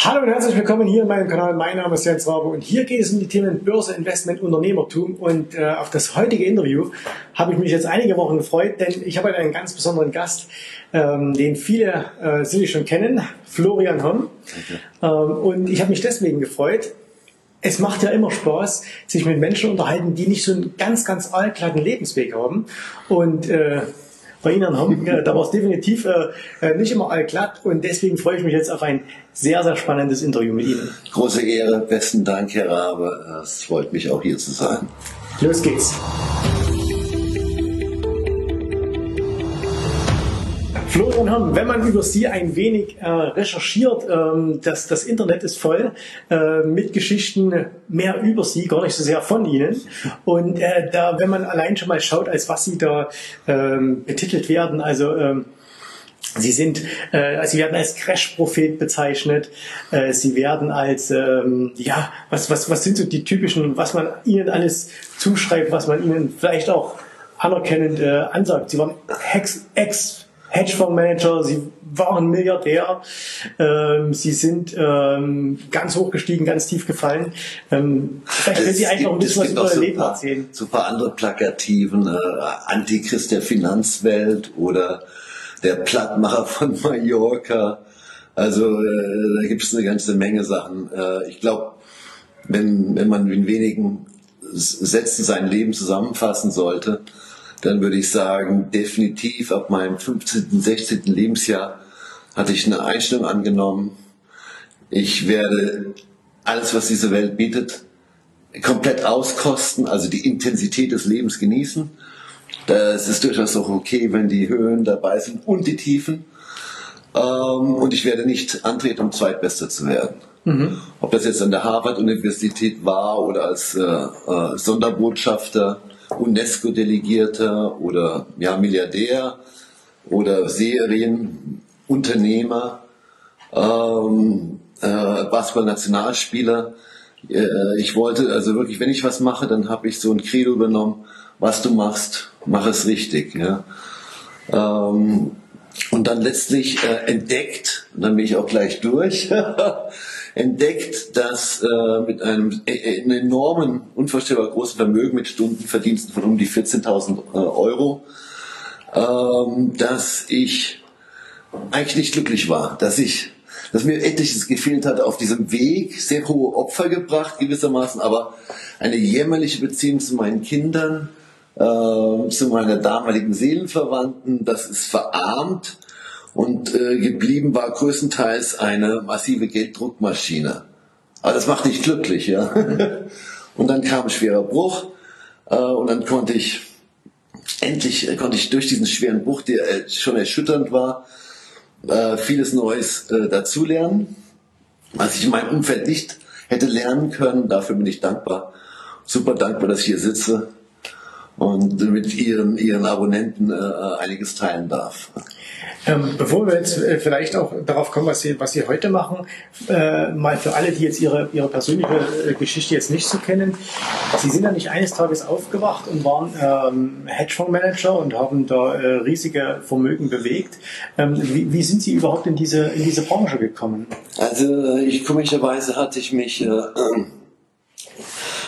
Hallo und herzlich willkommen hier in meinem Kanal. Mein Name ist Jens Rabe und hier geht es um die Themen Börse, Investment, Unternehmertum. Und äh, auf das heutige Interview habe ich mich jetzt einige Wochen gefreut, denn ich habe einen ganz besonderen Gast, ähm, den viele äh, sicherlich schon kennen, Florian. Okay. Ähm, und ich habe mich deswegen gefreut. Es macht ja immer Spaß, sich mit Menschen unterhalten, die nicht so einen ganz, ganz allglatten Lebensweg haben. Und äh, bei Ihnen haben. da war es definitiv äh, äh, nicht immer all glatt und deswegen freue ich mich jetzt auf ein sehr, sehr spannendes Interview mit Ihnen. Große Ehre, besten Dank, Herr Rabe. Es freut mich auch hier zu sein. Los geht's. Florian Horn, wenn man über Sie ein wenig äh, recherchiert, ähm, das, das Internet ist voll äh, mit Geschichten mehr über Sie, gar nicht so sehr von Ihnen. Und äh, da, wenn man allein schon mal schaut, als was Sie da ähm, betitelt werden, also ähm, Sie sind, äh, Sie werden als Crash-Prophet bezeichnet. Äh, Sie werden als, ähm, ja, was, was, was sind so die typischen, was man Ihnen alles zuschreibt, was man Ihnen vielleicht auch anerkennend äh, ansagt. Sie waren Ex, Ex Hedgefondsmanager, sie waren Milliardär, ähm, sie sind ähm, ganz hoch gestiegen, ganz tief gefallen. Ähm, vielleicht können Sie eigentlich auch ein bisschen was über Ihr Leben paar, erzählen. So ein paar andere plakativen, äh, Antichrist der Finanzwelt oder der Plattmacher von Mallorca. Also äh, da gibt es eine ganze Menge Sachen. Äh, ich glaube, wenn, wenn man in wenigen Sätzen sein Leben zusammenfassen sollte, dann würde ich sagen, definitiv ab meinem 15., 16. Lebensjahr hatte ich eine Einstellung angenommen. Ich werde alles, was diese Welt bietet, komplett auskosten, also die Intensität des Lebens genießen. Das ist durchaus auch okay, wenn die Höhen dabei sind und die Tiefen. Ähm, und ich werde nicht antreten, um Zweitbester zu werden. Mhm. Ob das jetzt an der Harvard-Universität war oder als äh, äh, Sonderbotschafter UNESCO-Delegierter oder ja, Milliardär oder Serienunternehmer, ähm, äh, Basketball-Nationalspieler. Äh, ich wollte also wirklich, wenn ich was mache, dann habe ich so ein Credo übernommen, was du machst, mach es richtig. Ja. Ähm, und dann letztlich äh, entdeckt, und dann bin ich auch gleich durch, entdeckt, dass äh, mit einem, äh, einem enormen, unvorstellbar großen Vermögen mit Stundenverdiensten von um die 14.000 äh, Euro, ähm, dass ich eigentlich nicht glücklich war, dass ich, dass mir etliches gefehlt hat auf diesem Weg, sehr hohe Opfer gebracht gewissermaßen, aber eine jämmerliche Beziehung zu meinen Kindern, äh, zu meiner damaligen Seelenverwandten, das ist verarmt und äh, geblieben war größtenteils eine massive Gelddruckmaschine. Aber das macht nicht glücklich, ja. und dann kam ein schwerer Bruch äh, und dann konnte ich endlich äh, konnte ich durch diesen schweren Bruch, der äh, schon erschütternd war, äh, vieles Neues äh, dazulernen, was ich in meinem Umfeld nicht hätte lernen können. Dafür bin ich dankbar, super dankbar, dass ich hier sitze und mit ihren, ihren Abonnenten äh, einiges teilen darf. Ähm, bevor wir jetzt äh, vielleicht auch darauf kommen, was Sie, was Sie heute machen, äh, mal für alle, die jetzt Ihre, Ihre persönliche äh, Geschichte jetzt nicht so kennen. Sie sind ja nicht eines Tages aufgewacht und waren ähm, Hedgefondsmanager und haben da äh, riesige Vermögen bewegt. Ähm, wie, wie, sind Sie überhaupt in diese, in diese Branche gekommen? Also ich komischerweise hatte ich mich äh,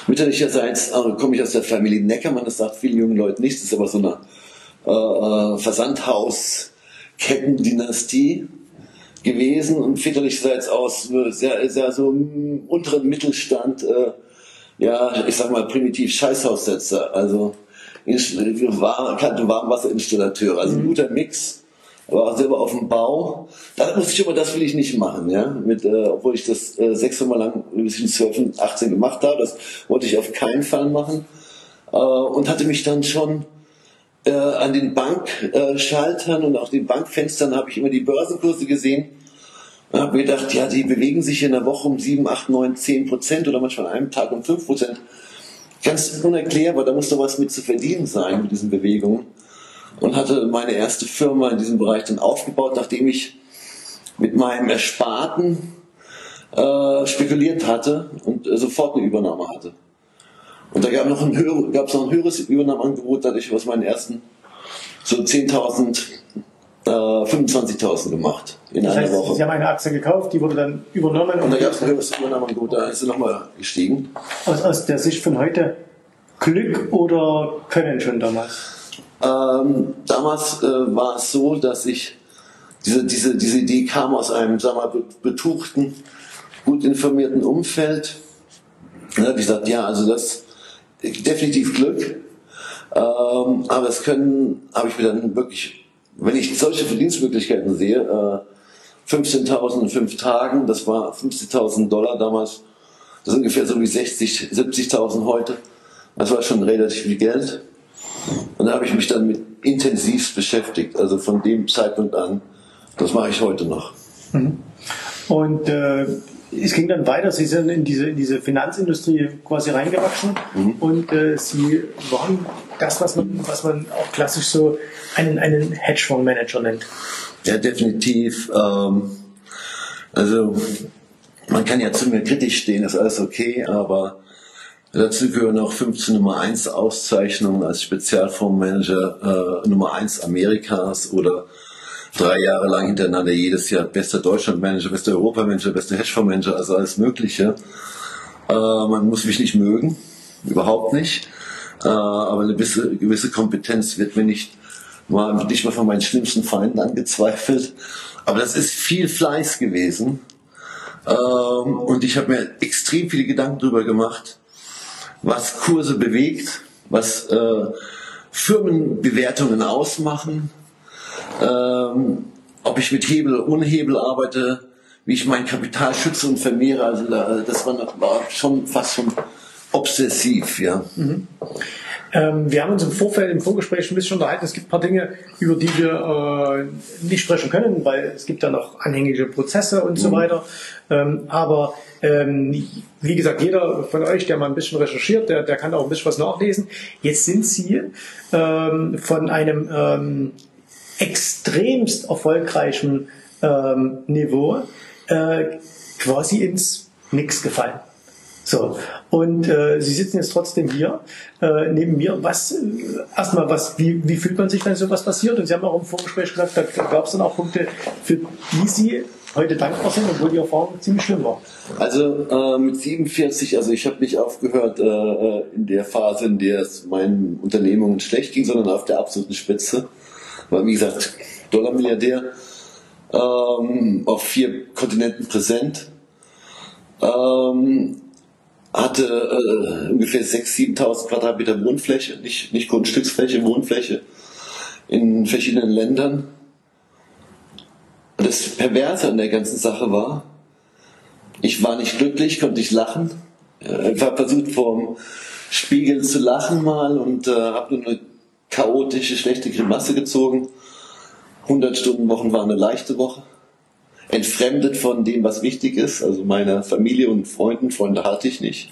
mütterlicherseits äh, komme ich aus der Familie Neckermann, das sagt vielen jungen Leuten nichts, das ist aber so eine äh, Versandhaus Kettendynastie gewesen und väterlicherseits aus sehr, sehr so unteren Mittelstand, äh, ja, ich sag mal primitiv Scheißhaussetzer, also war, kannte Warmwasserinstallateure, also ein mhm. guter Mix, war auch selber auf dem Bau. Da musste ich immer, das will ich nicht machen, ja, mit, äh, obwohl ich das äh, sechs Mal lang bis ich 12 und 18 gemacht habe, das wollte ich auf keinen Fall machen äh, und hatte mich dann schon äh, an den Bankschaltern und auch den Bankfenstern habe ich immer die Börsenkurse gesehen und habe mir gedacht, ja, die bewegen sich in der Woche um 7, 8, 9, 10 Prozent oder manchmal an einem Tag um 5 Prozent. Ganz unerklärbar, da muss doch was mit zu verdienen sein mit diesen Bewegungen. Und hatte meine erste Firma in diesem Bereich dann aufgebaut, nachdem ich mit meinem Ersparten äh, spekuliert hatte und äh, sofort eine Übernahme hatte. Und da gab es noch ein, höher, noch ein höheres Übernahmeangebot, dadurch was meinen ersten so 10.000 äh, äh, 25.000 gemacht in Das einer heißt, Woche. Sie haben eine Aktie gekauft, die wurde dann übernommen Und da gab es eine höchste Übernahme, gut, da ist sie nochmal gestiegen. aus, aus der Sicht von heute Glück oder Können schon damals? Ähm, damals äh, war es so, dass ich diese, diese, diese Idee kam aus einem sagen wir mal, be- betuchten, gut informierten Umfeld. Da habe ich gesagt, ja, also das definitiv Glück. Ähm, aber es können, habe ich mir dann wirklich, wenn ich solche Verdienstmöglichkeiten sehe, äh, 15.000 in fünf Tagen, das war 50.000 Dollar damals, das ist ungefähr so wie 60, 70.000 heute. Das war schon relativ viel Geld. Und da habe ich mich dann mit intensiv beschäftigt. Also von dem Zeitpunkt an, das mache ich heute noch. Und äh, es ging dann weiter. Sie sind in diese, in diese Finanzindustrie quasi reingewachsen und äh, Sie waren das, was man, was man auch klassisch so einen, einen Hedgefondsmanager nennt. Ja, definitiv. Ähm, also man kann ja zu mir kritisch stehen, ist alles okay, aber dazu gehören auch 15 Nummer 1 Auszeichnungen als Spezialfondsmanager äh, Nummer 1 Amerikas oder drei Jahre lang hintereinander jedes Jahr bester Deutschlandmanager, bester Europamanager, bester Hedgefondsmanager, also alles Mögliche. Äh, man muss mich nicht mögen, überhaupt nicht. Äh, aber eine gewisse, gewisse Kompetenz wird mir nicht mal, nicht mal von meinen schlimmsten Feinden angezweifelt. Aber das ist viel Fleiß gewesen. Ähm, und ich habe mir extrem viele Gedanken darüber gemacht, was Kurse bewegt, was äh, Firmenbewertungen ausmachen, ähm, ob ich mit Hebel oder ohne Hebel arbeite, wie ich mein Kapital schütze und vermehre. Also da- das war, war schon fast schon obsessiv, ja. Ähm, wir haben uns im Vorfeld, im Vorgespräch ein bisschen unterhalten. Es gibt ein paar Dinge, über die wir äh, nicht sprechen können, weil es gibt da noch anhängige Prozesse und so weiter. Ähm, aber ähm, wie gesagt, jeder von euch, der mal ein bisschen recherchiert, der, der kann auch ein bisschen was nachlesen. Jetzt sind Sie ähm, von einem ähm, extremst erfolgreichen ähm, Niveau äh, quasi ins Nix gefallen. So, und äh, Sie sitzen jetzt trotzdem hier äh, neben mir. Was, äh, erstmal, was, wie, wie fühlt man sich, wenn sowas passiert? Und Sie haben auch im Vorgespräch gesagt, da gab es dann auch Punkte, für die Sie heute dankbar sind, obwohl die Erfahrung ziemlich schlimm war. Also äh, mit 47, also ich habe nicht aufgehört äh, äh, in der Phase, in der es meinen Unternehmungen schlecht ging, sondern auf der absoluten Spitze. War wie gesagt Dollarmilliardär, ähm, auf vier Kontinenten präsent, ähm, hatte äh, ungefähr 6.000, 7.000 Quadratmeter Wohnfläche, nicht, nicht Grundstücksfläche, Wohnfläche in verschiedenen Ländern. Das Perverse an der ganzen Sache war, ich war nicht glücklich, konnte nicht lachen. Ich habe versucht, vorm Spiegel zu lachen mal und äh, habe nur eine chaotische, schlechte Grimasse gezogen. 100 Stunden Wochen war eine leichte Woche. Entfremdet von dem, was wichtig ist, also meiner Familie und Freunden. Freunde hatte ich nicht.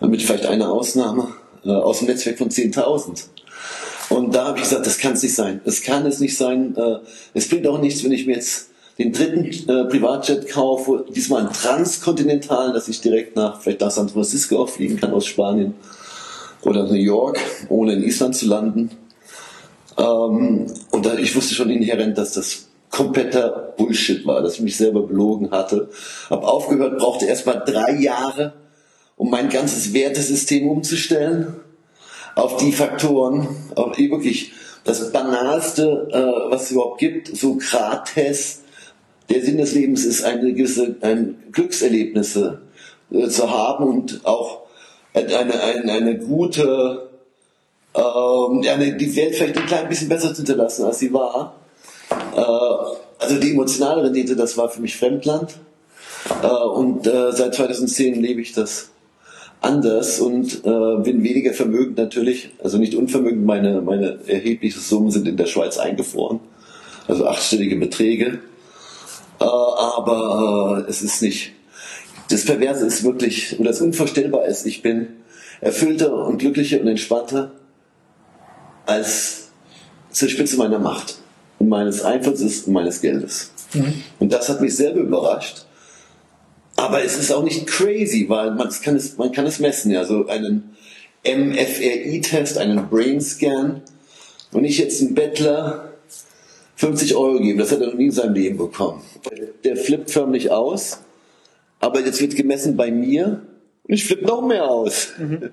Mit vielleicht einer Ausnahme äh, aus dem Netzwerk von 10.000. Und da habe ich gesagt, das kann es nicht sein. Das kann es nicht sein. Äh, Es bringt auch nichts, wenn ich mir jetzt den dritten äh, Privatjet kaufe, diesmal einen transkontinentalen, dass ich direkt nach vielleicht nach San Francisco auch fliegen kann aus Spanien oder New York, ohne in Island zu landen. Ähm, und da, ich wusste schon inhärent, dass das kompletter Bullshit war, dass ich mich selber belogen hatte. Hab aufgehört, brauchte erst mal drei Jahre, um mein ganzes Wertesystem umzustellen auf die Faktoren, auf die wirklich das Banalste, äh, was es überhaupt gibt, Sokrates, der Sinn des Lebens ist, eine gewisse ein Glückserlebnisse äh, zu haben und auch eine, eine, eine gute, ähm, eine, die Welt vielleicht ein klein bisschen besser zu hinterlassen, als sie war. Äh, also die emotionale Rendite, das war für mich Fremdland. Äh, und äh, seit 2010 lebe ich das anders und äh, bin weniger vermögend natürlich, also nicht unvermögend, meine, meine erheblichen Summen sind in der Schweiz eingefroren, also achtstellige Beträge. Äh, aber äh, es ist nicht, das Perverse ist wirklich, oder das Unvorstellbar ist, ich bin erfüllter und glücklicher und entspannter als zur Spitze meiner Macht und meines Einflusses und meines Geldes. Und das hat mich selber überrascht. Aber es ist auch nicht crazy, weil man kann es, man kann es messen, ja, so einen MFRI-Test, einen Brain Scan. Wenn ich jetzt ein Bettler 50 Euro geben. Das hat er noch nie in seinem Leben bekommen. Der flippt förmlich aus, aber jetzt wird gemessen bei mir und ich flippe noch mehr aus. Mhm.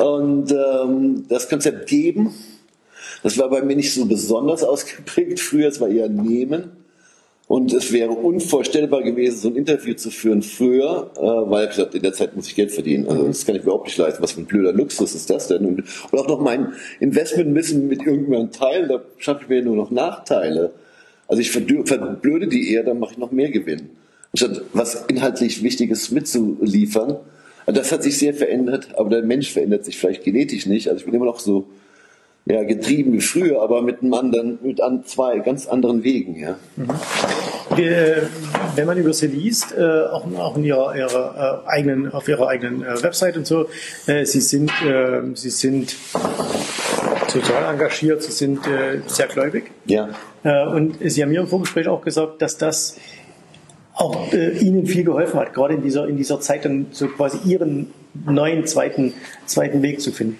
Und ähm, das Konzept geben, das war bei mir nicht so besonders ausgeprägt. Früher, es war eher nehmen. Und es wäre unvorstellbar gewesen, so ein Interview zu führen früher, äh, weil ich gesagt, in der Zeit muss ich Geld verdienen. Also das kann ich überhaupt nicht leisten. Was für ein blöder Luxus ist das denn? Und, und auch noch mein Investment müssen mit irgendwann teilen, da schaffe ich mir nur noch Nachteile. Also ich verblöde die eher, dann mache ich noch mehr Gewinn. Anstatt was inhaltlich Wichtiges mitzuliefern. Also das hat sich sehr verändert, aber der Mensch verändert sich vielleicht genetisch nicht. Also ich bin immer noch so ja, getrieben wie früher, aber mit einem anderen, mit an zwei ganz anderen Wegen. Ja. Mhm. Wenn man über sie liest, äh, auch, auch in ihrer, ihrer äh, eigenen, auf ihrer eigenen äh, Website und so, sie sind, sie sind sozial engagiert, sie sind sehr gläubig. Ja. Und Sie haben mir im Vorgespräch auch gesagt, dass das auch Ihnen viel geholfen hat, gerade in dieser, in dieser Zeit dann so quasi Ihren neuen zweiten, zweiten Weg zu finden.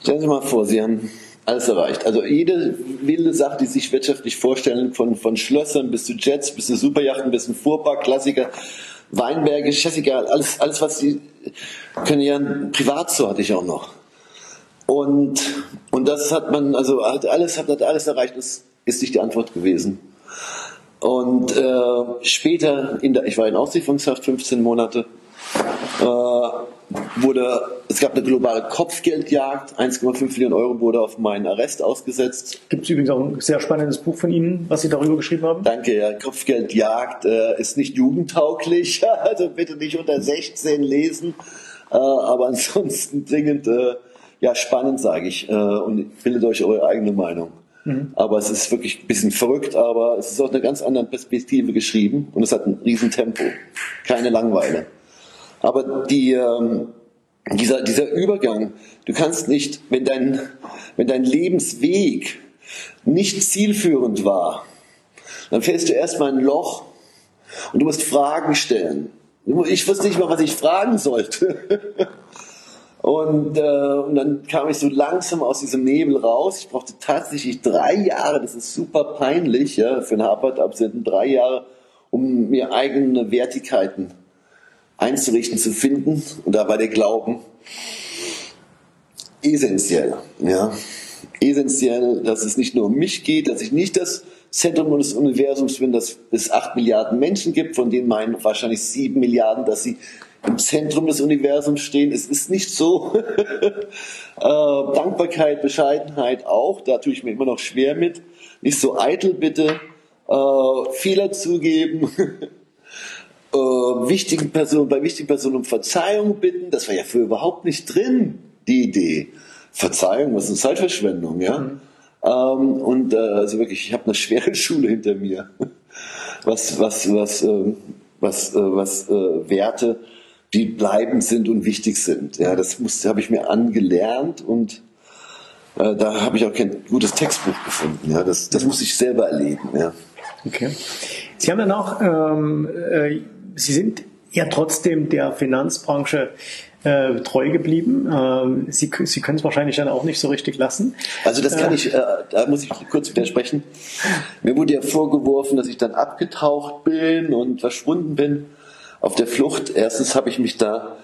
Stellen Sie mal vor, Sie haben alles erreicht. Also jede wilde Sache, die Sie sich wirtschaftlich vorstellen, von, von Schlössern bis zu Jets, bis zu Superjachten, bis zu Fuhrpark, Klassiker, Weinberge, scheißegal, alles, alles, was Sie können ja Privatzoo hatte ich auch noch. Und, und das hat man, also hat alles, hat alles erreicht, das ist nicht die Antwort gewesen. Und äh, später, in der, ich war in Aussichtungshaft 15 Monate, äh, wurde, es gab eine globale Kopfgeldjagd, 1,5 Millionen Euro wurde auf meinen Arrest ausgesetzt. Gibt es übrigens auch ein sehr spannendes Buch von Ihnen, was Sie darüber geschrieben haben? Danke, ja. Kopfgeldjagd äh, ist nicht jugendtauglich, also bitte nicht unter 16 lesen, äh, aber ansonsten dringend, äh, ja, spannend, sage ich, äh, und bildet euch eure eigene Meinung. Mhm. Aber es ist wirklich ein bisschen verrückt, aber es ist aus einer ganz anderen Perspektive geschrieben und es hat ein Riesentempo. Keine Langweile. Aber die, ähm, dieser, dieser Übergang, du kannst nicht, wenn dein, wenn dein Lebensweg nicht zielführend war, dann fällst du erstmal ein Loch und du musst Fragen stellen. Ich wusste nicht mal, was ich fragen sollte. Und, äh, und dann kam ich so langsam aus diesem Nebel raus. Ich brauchte tatsächlich drei Jahre, das ist super peinlich, ja, für einen Harvard-Absenden, drei Jahre, um mir eigene Wertigkeiten einzurichten, zu finden. Und da war der Glauben essentiell. Ja. Essentiell, dass es nicht nur um mich geht, dass ich nicht das Zentrum des Universums bin, dass es acht Milliarden Menschen gibt, von denen meinen wahrscheinlich sieben Milliarden, dass sie im Zentrum des Universums stehen. Es ist nicht so. äh, Dankbarkeit, Bescheidenheit auch, da tue ich mir immer noch schwer mit. Nicht so eitel bitte. Äh, Fehler zugeben. äh, wichtigen Personen, bei wichtigen Personen um Verzeihung bitten. Das war ja für überhaupt nicht drin, die Idee. Verzeihung, was ist Zeitverschwendung, ja? Mhm. Ähm, und äh, also wirklich, ich habe eine schwere Schule hinter mir, was was was äh, was äh, was Werte, die bleibend sind und wichtig sind. Ja, das habe ich mir angelernt und äh, da habe ich auch kein gutes Textbuch gefunden. Ja, das das muss ich selber erleben. Ja. Okay. Sie haben dann auch ähm, äh, Sie sind ja trotzdem der Finanzbranche äh, treu geblieben. Ähm, Sie, Sie können es wahrscheinlich dann auch nicht so richtig lassen. Also das kann äh, ich, äh, da muss ich kurz widersprechen. Mir wurde ja vorgeworfen, dass ich dann abgetaucht bin und verschwunden bin auf der Flucht. Erstens habe ich mich da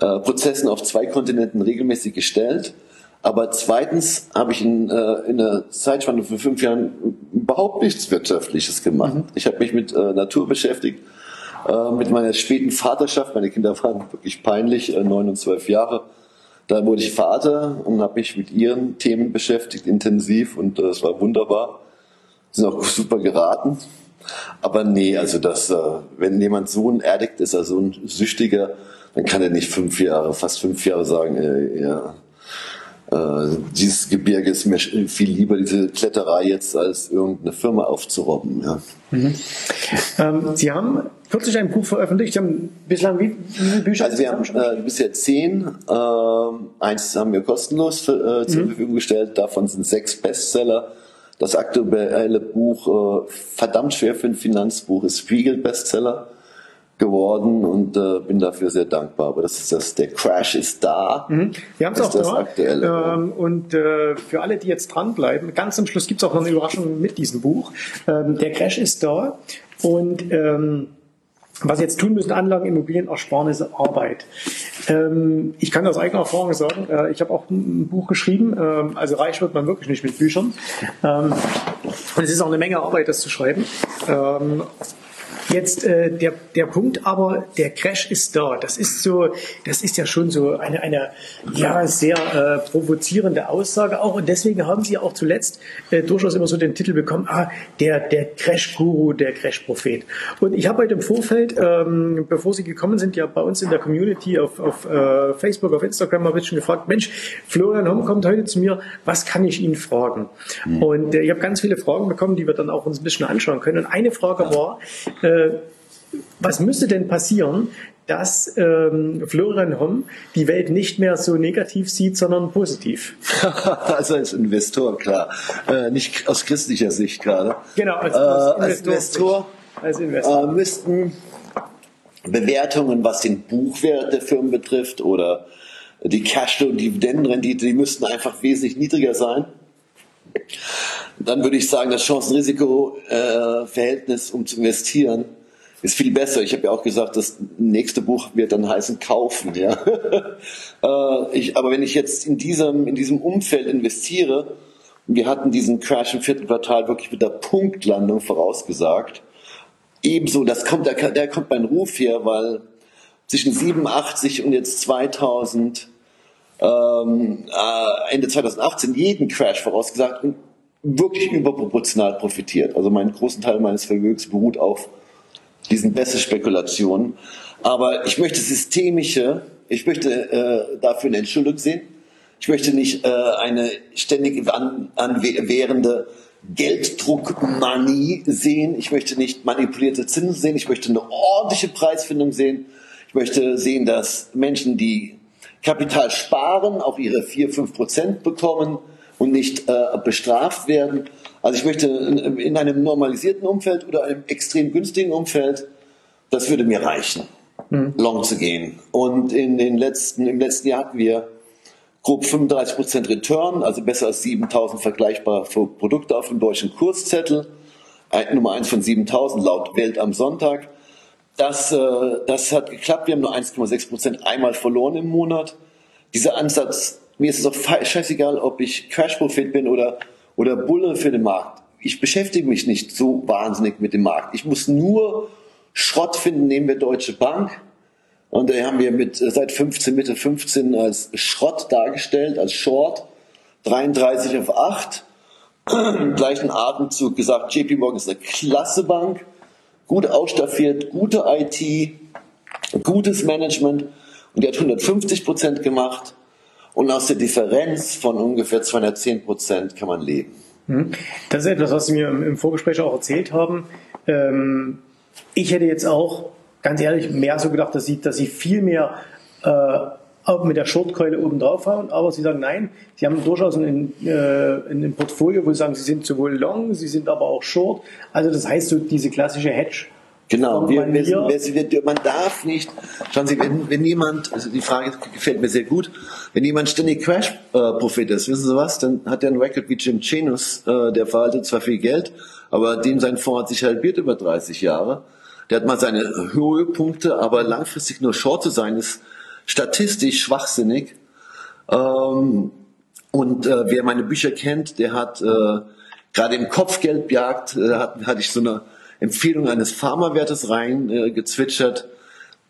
äh, Prozessen auf zwei Kontinenten regelmäßig gestellt. Aber zweitens habe ich in, äh, in einer Zeitspanne von fünf Jahren überhaupt nichts Wirtschaftliches gemacht. Mhm. Ich habe mich mit äh, Natur beschäftigt, äh, mit meiner späten Vaterschaft. Meine Kinder waren wirklich peinlich, äh, neun und zwölf Jahre. Da wurde ich Vater und habe mich mit ihren Themen beschäftigt, intensiv und es äh, war wunderbar. Sind auch super geraten. Aber nee, also das, wenn jemand so ein Addict ist, also ein Süchtiger, dann kann er nicht fünf Jahre, fast fünf Jahre sagen, äh, ja, dieses Gebirge ist mir viel lieber, diese Kletterei jetzt, als irgendeine Firma aufzurobben. Ja. Mhm. Ähm, Sie haben kürzlich ein Buch veröffentlicht. Sie haben bislang wie, wie viele Bücher? Also wir haben äh, bisher zehn. Äh, eins haben wir kostenlos für, äh, zur mhm. Verfügung gestellt. Davon sind sechs Bestseller. Das aktuelle Buch, äh, verdammt schwer für ein Finanzbuch, ist Spiegel-Bestseller. geworden und äh, bin dafür sehr dankbar. Aber das ist das, der Crash ist da. Mhm. Wir haben es auch das da. Aktuelle. Ähm, und äh, für alle, die jetzt dranbleiben, ganz am Schluss gibt es auch noch eine Überraschung mit diesem Buch. Ähm, der Crash ist da und ähm, was jetzt tun müssen, Anlagen, Immobilien, Ersparnisse, Arbeit. Ähm, ich kann aus eigener Erfahrung sagen, äh, ich habe auch ein, Buch geschrieben, ähm, also reich wird man wirklich nicht mit Büchern. Ähm, und es ist auch eine Menge Arbeit, das zu schreiben. Jetzt äh, der, der Punkt aber, der Crash ist da. Das ist so, das ist ja schon so eine, eine ja, sehr äh, provozierende Aussage auch. Und deswegen haben Sie auch zuletzt äh, durchaus immer so den Titel bekommen, ah, der, der Crash-Guru, der Crash-Prophet. Und ich habe heute im Vorfeld, ähm, bevor Sie gekommen sind, ja bei uns in der Community auf, auf äh, Facebook, auf Instagram mal ein bisschen gefragt, Mensch, Florian Homm kommt heute zu mir, was kann ich ihn fragen? Mhm. Und äh, ich habe ganz viele Fragen bekommen, die wir dann auch uns ein bisschen anschauen können. Und eine Frage war, äh, was müsste denn passieren, dass ähm, Florian Homm die Welt nicht mehr so negativ sieht, sondern positiv. also als Investor, klar. Äh, nicht aus christlicher Sicht gerade. Genau, als, als, äh, als Investor, als Investor. Äh, müssten Bewertungen, was den Buchwert der Firmen betrifft oder die Cashflow- und Dividendenrendite, die müssten einfach wesentlich niedriger sein. Dann würde ich sagen, das Chancen-Risiko-Verhältnis, um zu investieren, ist viel besser. Ich habe ja auch gesagt, das nächste Buch wird dann heißen Kaufen. Ja? Äh, ich, aber wenn ich jetzt in diesem, in diesem Umfeld investiere, wir hatten diesen Crash im vierten Quartal wirklich mit der Punktlandung vorausgesagt, ebenso, das kommt, der, der kommt mein Ruf her, weil zwischen 87 und jetzt 2000, ähm, äh, Ende 2018 jeden Crash vorausgesagt und wirklich überproportional profitiert. Also meinen großen Teil meines Vermögens beruht auf diesen Bässe-Spekulationen. Aber ich möchte systemische, ich möchte äh, dafür eine Entschuldigung sehen. Ich möchte nicht äh, eine ständig an, Gelddruckmanie sehen. Ich möchte nicht manipulierte Zinsen sehen. Ich möchte eine ordentliche Preisfindung sehen. Ich möchte sehen, dass Menschen, die Kapital sparen, auch ihre 4, 5 Prozent bekommen und nicht äh, bestraft werden. Also ich möchte in einem normalisierten Umfeld oder einem extrem günstigen Umfeld, das würde mir reichen, mhm. long zu gehen. Und in den letzten, im letzten Jahr hatten wir grob 35% Return, also besser als 7000 vergleichbare Produkte auf dem deutschen Kurszettel. Nummer 1 von 7000 laut Welt am Sonntag. Das, äh, das hat geklappt. Wir haben nur 1,6% einmal verloren im Monat. Dieser Ansatz, mir ist es auch scheißegal, ob ich Crash-Profit bin oder oder Bulle für den Markt. Ich beschäftige mich nicht so wahnsinnig mit dem Markt. Ich muss nur Schrott finden, nehmen wir Deutsche Bank. Und da haben wir mit, äh, seit 15, Mitte 15 als Schrott dargestellt, als Short. 33 auf 8. Im gleichen Atemzug gesagt, JP Morgan ist eine klasse Bank. Gut ausstaffiert, gute IT, gutes Management. Und die hat 150 Prozent gemacht. Und aus der Differenz von ungefähr 210 Prozent kann man leben. Hm. Das ist etwas, was Sie mir im Vorgespräch auch erzählt haben. Ähm, ich hätte jetzt auch, ganz ehrlich, mehr so gedacht, dass Sie, dass Sie viel mehr äh, auch mit der Shortkeule oben drauf hauen, aber Sie sagen nein, Sie haben durchaus ein, äh, ein Portfolio, wo Sie sagen, Sie sind sowohl long, Sie sind aber auch short. Also das heißt so diese klassische Hedge. Genau, wir, wir, wir, man darf nicht, schauen Sie, wenn, wenn jemand, also die Frage gefällt mir sehr gut, wenn jemand ständig Crash-Prophet ist, wissen Sie was, dann hat er einen Record wie Jim Chenus, äh, der verhaltet zwar viel Geld, aber dem sein Fonds hat sich halbiert über 30 Jahre. Der hat mal seine Höhepunkte, aber langfristig nur Short zu sein, ist statistisch schwachsinnig. Ähm, und äh, wer meine Bücher kennt, der hat äh, gerade im Kopfgeldjagd, äh, hat, hatte ich so eine Empfehlung eines Pharmawertes reingezwitschert. Äh,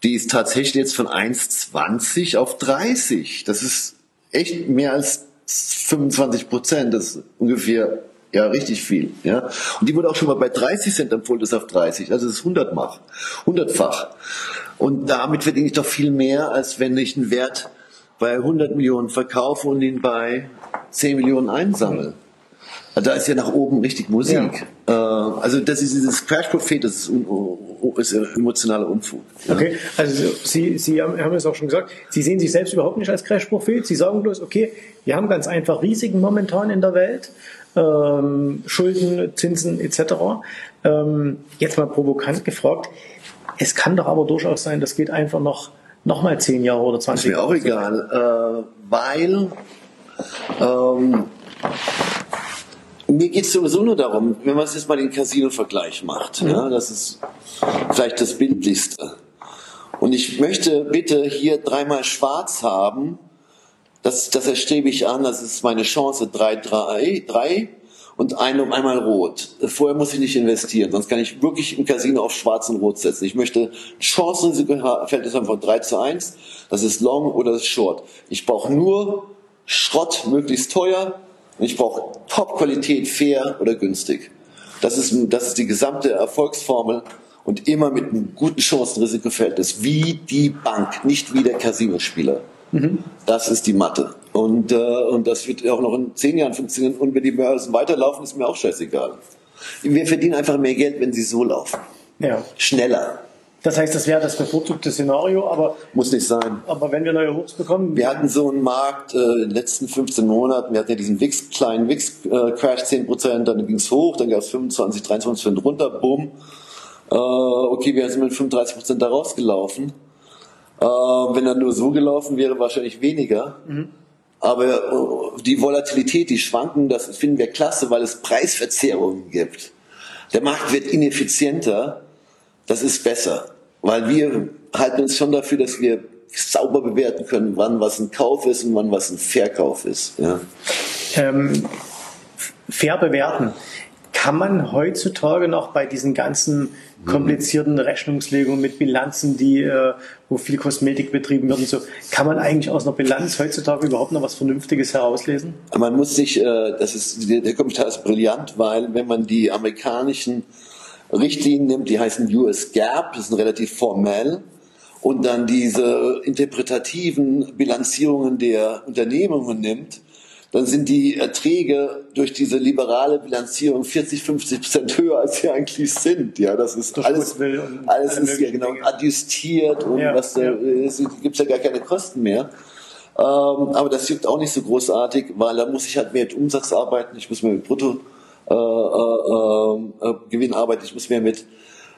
die ist tatsächlich jetzt von 1,20 auf 30. Das ist echt mehr als 25 Prozent. Das ist ungefähr ja richtig viel. Ja, und die wurde auch schon mal bei 30 Cent empfohlen, das auf 30. Also das ist 100 hundertfach, hundertfach. Und damit verdiene ich doch viel mehr, als wenn ich einen Wert bei 100 Millionen verkaufe und ihn bei 10 Millionen einsammle. Da ist ja nach oben richtig Musik. Ja. Äh, also das ist dieses Crash Prophet, das ist, un, ist emotionaler Unfug. Ja. Okay, also Sie, Sie haben, haben es auch schon gesagt, Sie sehen sich selbst überhaupt nicht als Crash Prophet. Sie sagen bloß, okay, wir haben ganz einfach Risiken momentan in der Welt, ähm, Schulden, Zinsen etc. Ähm, jetzt mal provokant gefragt, Es kann doch aber durchaus sein, das geht einfach noch, noch mal zehn Jahre oder 20 Jahre. Ist mir auch egal, äh, weil ähm, mir geht es sowieso nur darum, wenn man jetzt mal den Casino-Vergleich macht, mhm. ja, das ist vielleicht das Bildlichste. Und ich möchte bitte hier dreimal schwarz haben, das, das erstrebe ich an, das ist meine Chance, drei, drei, drei und eine um einmal rot. Vorher muss ich nicht investieren, sonst kann ich wirklich im Casino auf schwarz und rot setzen. Ich möchte Chancenrisiko-Verhältnis haben von 3 zu 1, das ist Long oder das ist Short. Ich brauche nur Schrott, möglichst teuer, und ich brauche Top-Qualität, fair oder günstig. Das ist, das ist die gesamte Erfolgsformel und immer mit einem guten Chancen-Risiko-Verhältnis, wie die Bank, nicht wie der Casinospieler. Mhm. Das ist die Mathe. Und, äh, und das wird auch noch in 10 Jahren funktionieren. Und wenn die Börsen weiterlaufen, ist mir auch scheißegal. Wir verdienen einfach mehr Geld, wenn sie so laufen. Ja. Schneller. Das heißt, das wäre das bevorzugte Szenario, aber. Muss nicht sein. Aber wenn wir neue Hochs bekommen. Wir hatten so einen Markt äh, in den letzten 15 Monaten, wir hatten ja diesen Wix, kleinen Wix-Crash, äh, 10%, dann ging es hoch, dann gab es 25, 23% runter, bumm. Äh, okay, wir sind mit 35% da rausgelaufen. Äh, wenn er nur so gelaufen wäre, wahrscheinlich weniger. Mhm. Aber äh, die Volatilität, die Schwanken, das finden wir klasse, weil es Preisverzerrungen gibt. Der Markt wird ineffizienter das ist besser, weil wir halten uns schon dafür, dass wir sauber bewerten können, wann was ein Kauf ist und wann was ein Verkauf ist. Ja. Ähm, fair bewerten. Kann man heutzutage noch bei diesen ganzen komplizierten Rechnungslegungen mit Bilanzen, die, äh, wo viel Kosmetik betrieben wird und so, kann man eigentlich aus einer Bilanz heutzutage überhaupt noch was Vernünftiges herauslesen? Man muss sich, äh, das ist, der, der Kommentar ist brillant, weil wenn man die amerikanischen Richtlinien nimmt, die heißen US GAAP, das sind relativ formell, und dann diese interpretativen Bilanzierungen der Unternehmungen nimmt, dann sind die Erträge durch diese liberale Bilanzierung 40, 50 Prozent höher, als sie eigentlich sind. Ja, das ist das alles, alles ist ja genau adjustiert und ja, was ja. es gibt ja gar keine Kosten mehr. Ähm, aber das juckt auch nicht so großartig, weil da muss ich halt mehr mit Umsatz arbeiten, ich muss mehr mit Brutto äh, äh, äh, Gewinn arbeiten, ich muss mehr mit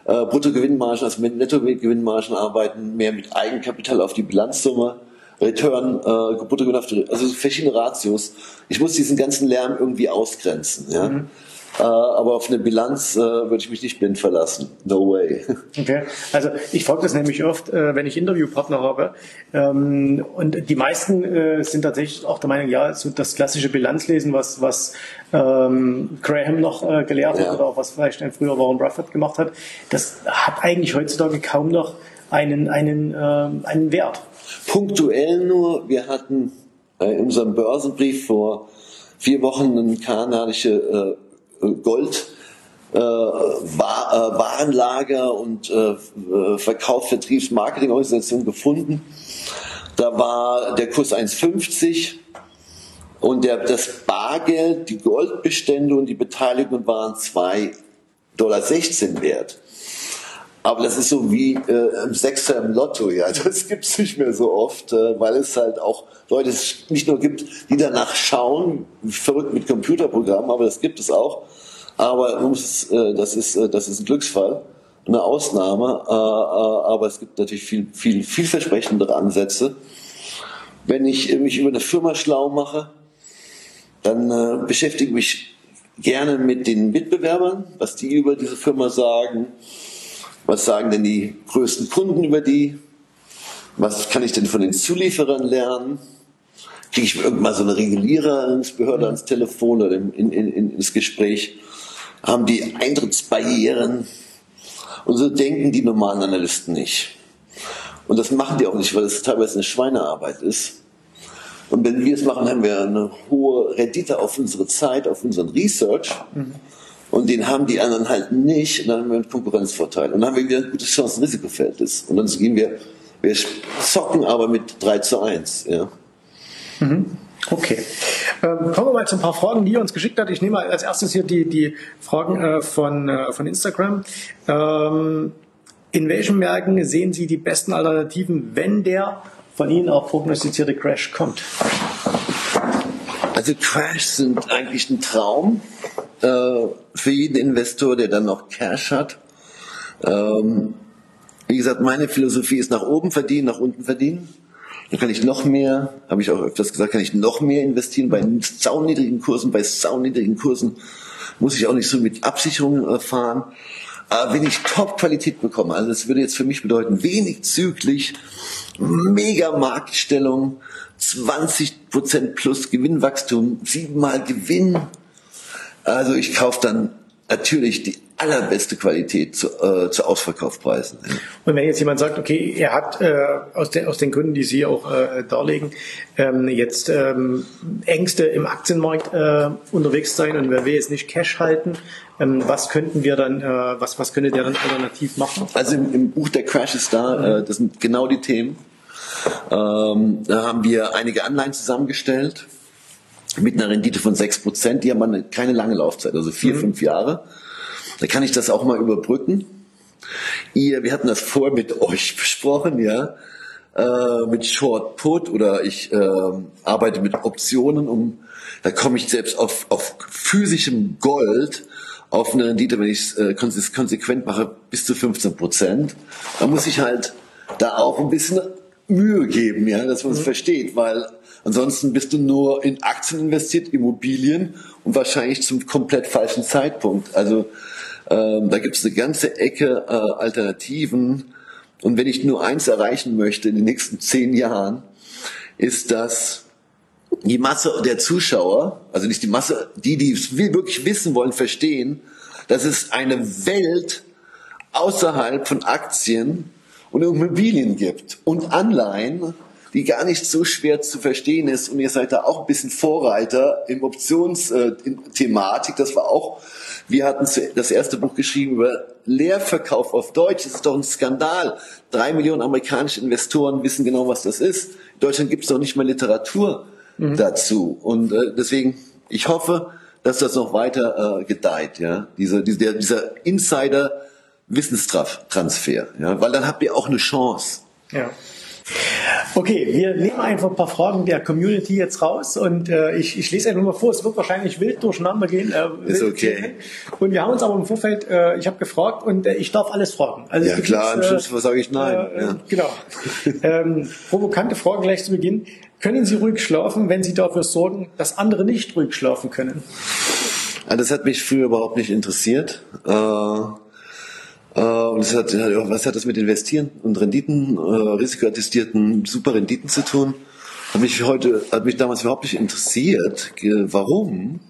äh, Bruttogewinnmargen, also mit Nettogewinnmargen arbeiten, mehr mit Eigenkapital auf die Bilanzsumme, Return, äh, die, also verschiedene Ratios. Ich muss diesen ganzen Lärm irgendwie ausgrenzen. Ja? Mhm. Äh, aber auf eine Bilanz äh, würde ich mich nicht blind verlassen. No way. Okay. Also ich folge das nämlich oft, äh, wenn ich Interviewpartner habe. Ähm, und die meisten äh, sind tatsächlich auch der Meinung, ja, so das klassische Bilanzlesen, was, was ähm, Graham noch äh, gelehrt ja. hat oder auch was vielleicht ein früher Warren Buffett gemacht hat, das hat eigentlich heutzutage kaum noch einen, einen, ähm, einen Wert. Punktuell nur, wir hatten in unserem Börsenbrief vor vier Wochen eine kanadische Gold äh, Warenlager und äh, Verkauf, Vertriebs, Marketingorganisation gefunden. Da war der Kurs 1,50 und der, das Bargeld, die Goldbestände und die Beteiligung waren 2,16 Dollar wert. Aber das ist so wie äh, im Sechser im Lotto, ja. Das gibt's nicht mehr so oft, äh, weil es halt auch Leute nicht nur gibt, die danach schauen, verrückt mit Computerprogrammen, aber das gibt es auch. Aber äh, das, ist, äh, das ist ein Glücksfall, eine Ausnahme, äh, äh, aber es gibt natürlich viel, viel, vielversprechendere Ansätze. Wenn ich mich über eine Firma schlau mache, dann äh, beschäftige ich mich gerne mit den Mitbewerbern, was die über diese Firma sagen, was sagen denn die größten Kunden über die, was kann ich denn von den Zulieferern lernen, kriege ich irgendwann so eine Regulierungsbehörde ans Telefon oder in, in, in, ins Gespräch, haben die Eintrittsbarrieren und so denken die normalen Analysten nicht. Und das machen die auch nicht, weil es teilweise eine Schweinearbeit ist. Und wenn wir es machen, haben wir eine hohe Rendite auf unsere Zeit, auf unseren Research. Mhm. Und den haben die anderen halt nicht. Und dann haben wir einen Konkurrenzvorteil. Und dann haben wir wieder ein gutes Chancen-Risikoverhältnis. Und dann gehen wir, wir zocken aber mit 3 zu 1. Ja. Mhm. Okay. Ähm, kommen wir mal zu ein paar Fragen, die ihr uns geschickt habt. Ich nehme als erstes hier die, die Fragen äh, von, äh, von Instagram. Ähm, in welchen Märkten sehen Sie die besten Alternativen, wenn der von Ihnen auch prognostizierte Crash kommt? Also Crash sind eigentlich ein Traum für jeden Investor, der dann noch Cash hat. Ähm, Wie gesagt, meine Philosophie ist nach oben verdienen, nach unten verdienen. Dann kann ich noch mehr, habe ich auch öfters gesagt, kann ich noch mehr investieren bei sauniedrigen Kursen, bei sauniedrigen Kursen muss ich auch nicht so mit Absicherungen fahren. Aber wenn ich Top-Qualität bekomme, also das würde jetzt für mich bedeuten, wenig zügig, mega Marktstellung, 20% plus Gewinnwachstum, siebenmal Gewinn. Also ich kaufe dann natürlich die allerbeste Qualität zu, äh, zu Ausverkaufpreisen. Und wenn jetzt jemand sagt, okay, er hat äh, aus, den, aus den Gründen, die Sie auch äh, darlegen, ähm, jetzt ähm, Ängste im Aktienmarkt äh, unterwegs sein und wer will jetzt nicht Cash halten, ähm, was könnten wir dann, äh, was, was könnte der dann alternativ machen? Also im, im Buch Der Crash ist da, äh, das sind genau die Themen. Ähm, da haben wir einige Anleihen zusammengestellt mit einer Rendite von 6%. Die haben keine lange Laufzeit, also vier, mhm. fünf Jahre. Da kann ich das auch mal überbrücken. Ihr, wir hatten das vorher mit euch besprochen, ja, äh, mit Short Put oder ich äh, arbeite mit Optionen, um da komme ich selbst auf, auf physischem Gold auf eine Rendite, wenn ich es äh, konsequent mache, bis zu 15 Prozent. Da muss ich halt da auch ein bisschen Mühe geben, ja, dass man es mhm. versteht, weil ansonsten bist du nur in Aktien investiert, Immobilien und wahrscheinlich zum komplett falschen Zeitpunkt. Also ähm, da gibt es eine ganze Ecke äh, Alternativen. Und wenn ich nur eins erreichen möchte in den nächsten zehn Jahren, ist, dass die Masse der Zuschauer, also nicht die Masse, die, die es wirklich wissen wollen, verstehen, dass es eine Welt außerhalb von Aktien und Immobilien gibt und Anleihen, die gar nicht so schwer zu verstehen ist. Und ihr seid da auch ein bisschen Vorreiter im Optionsthematik. Das war auch, wir hatten das erste Buch geschrieben über Leerverkauf auf Deutsch. Das ist doch ein Skandal. Drei Millionen amerikanische Investoren wissen genau, was das ist. In Deutschland gibt es doch nicht mal Literatur mhm. dazu. Und äh, deswegen, ich hoffe, dass das noch weiter äh, gedeiht. Ja, dieser, dieser, dieser Insider Wissenstransfer, ja, weil dann habt ihr auch eine Chance. Ja. Okay, wir nehmen einfach ein paar Fragen der Community jetzt raus und äh, ich, ich lese einfach mal vor. Es wird wahrscheinlich wild durcheinander gehen. Äh, Ist okay. Und wir haben uns aber im Vorfeld, äh, ich habe gefragt und äh, ich darf alles fragen. Also ja klar, am Schluss äh, sage ich nein. Äh, ja. Genau. ähm, provokante Frage gleich zu Beginn. Können Sie ruhig schlafen, wenn Sie dafür sorgen, dass andere nicht ruhig schlafen können? Ja, das hat mich früher überhaupt nicht interessiert. Äh, äh, und es hat, was hat das mit Investieren und Renditen, äh, risikoattestierten super Renditen zu tun? Hat mich heute, hat mich damals überhaupt nicht interessiert. Warum?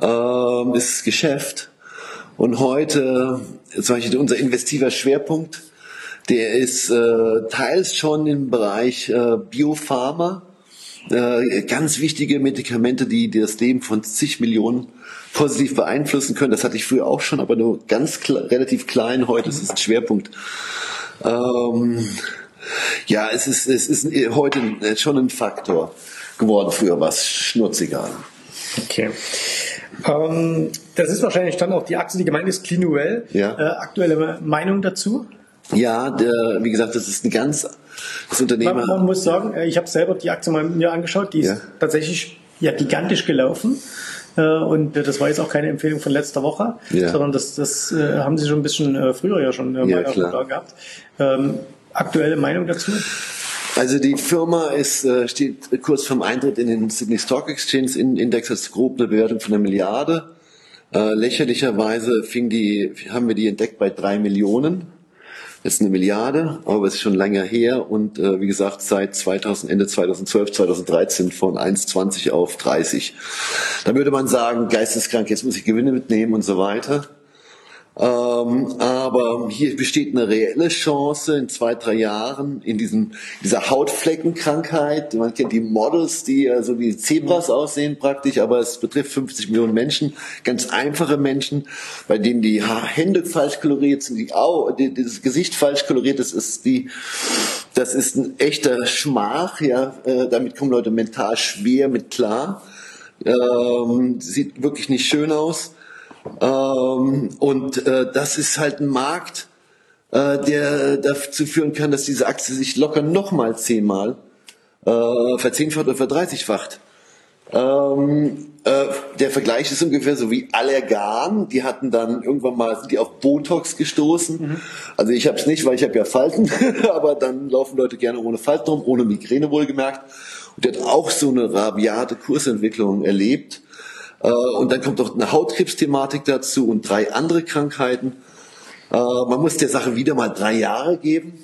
Äh, ist Geschäft. Und heute, zum Beispiel unser investiver Schwerpunkt, der ist äh, teils schon im Bereich äh, Biopharma, äh, ganz wichtige Medikamente, die, das Leben von zig Millionen positiv beeinflussen können. Das hatte ich früher auch schon, aber nur ganz relativ klein. Heute ist es ein Schwerpunkt. Ähm, ja, es ist, es ist heute schon ein Faktor geworden. Früher war es schnurziger. Okay. Ähm, das ist wahrscheinlich dann auch die Aktie, die gemeint ist, Clinuel. Ja. Äh, aktuelle Meinung dazu? Ja, der, wie gesagt, das ist ein ganz das Unternehmen. Man, man muss sagen, äh, ich habe selber die Aktie mal mir angeschaut, die ist ja. tatsächlich ja gigantisch gelaufen. Äh, und das war jetzt auch keine Empfehlung von letzter Woche, ja. sondern das, das äh, haben Sie schon ein bisschen früher ja schon mal ja, klar. gehabt. Ähm, aktuelle Meinung dazu? Also die Firma ist, steht kurz vorm Eintritt in den Sydney Stock Exchange Index, das grob eine Bewertung von einer Milliarde. lächerlicherweise fing die, haben wir die entdeckt bei drei Millionen ist eine Milliarde, aber es ist schon länger her und äh, wie gesagt seit 2000, Ende 2012, 2013 von 1,20 auf 30. Da würde man sagen, geisteskrank, jetzt muss ich Gewinne mitnehmen und so weiter. Ähm, aber hier besteht eine reelle Chance in zwei, drei Jahren in diesem, dieser Hautfleckenkrankheit. Man kennt die Models, die so also wie Zebras aussehen praktisch, aber es betrifft 50 Millionen Menschen, ganz einfache Menschen, bei denen die Hände falsch koloriert sind, die Au das Gesicht falsch koloriert ist, ist die, das ist ein echter Schmach, ja, äh, damit kommen Leute mental schwer mit klar. Ähm, sieht wirklich nicht schön aus. Ähm, und äh, das ist halt ein Markt, äh, der dazu führen kann, dass diese Aktie sich locker nochmal zehnmal äh, verzehnfacht oder verdreißigfacht. Ähm, äh, der Vergleich ist ungefähr so wie Allergan. Die hatten dann irgendwann mal sind die auf Botox gestoßen. Mhm. Also ich habe es nicht, weil ich habe ja Falten, aber dann laufen Leute gerne ohne Falten rum, ohne Migräne wohlgemerkt. Und der hat auch so eine rabiate Kursentwicklung erlebt. Äh, und dann kommt noch eine Hautkrebsthematik dazu und drei andere Krankheiten. Äh, man muss der Sache wieder mal drei Jahre geben.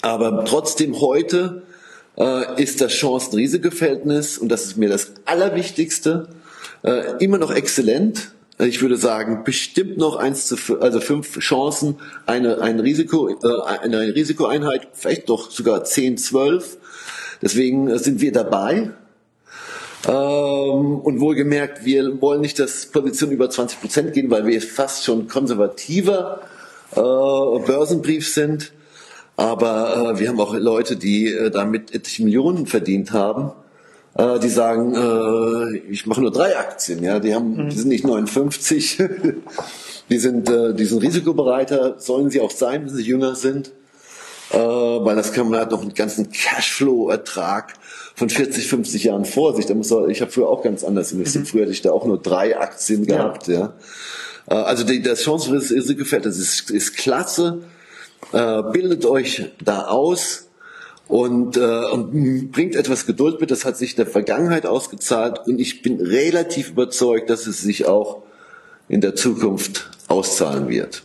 Aber trotzdem heute äh, ist das Chancen-Risiko-Verhältnis, und das ist mir das Allerwichtigste, immer noch exzellent. Ich würde sagen, bestimmt noch eins zu, also fünf Chancen, eine, ein Risiko, eine Risikoeinheit, vielleicht doch sogar zehn, zwölf. Deswegen sind wir dabei. Ähm, und wohlgemerkt, wir wollen nicht, dass Positionen über 20 Prozent gehen, weil wir fast schon konservativer äh, Börsenbrief sind. Aber äh, wir haben auch Leute, die äh, damit etliche Millionen verdient haben, äh, die sagen, äh, ich mache nur drei Aktien. Ja, die haben, mhm. die sind nicht 59, die sind, äh, die sind risikobereiter, sollen sie auch sein, wenn sie jünger sind, äh, weil das kann man halt noch einen ganzen Cashflow-Ertrag von 40, 50 Jahren vor sich. Da muss man, ich habe früher auch ganz anders investiert. Mhm. Früher hatte ich da auch nur drei Aktien gehabt. Ja, ja. Äh, also die, das Chancenrisiko das ist, ist klasse äh, bildet euch da aus und, äh, und bringt etwas Geduld mit. Das hat sich in der Vergangenheit ausgezahlt und ich bin relativ überzeugt, dass es sich auch in der Zukunft auszahlen wird.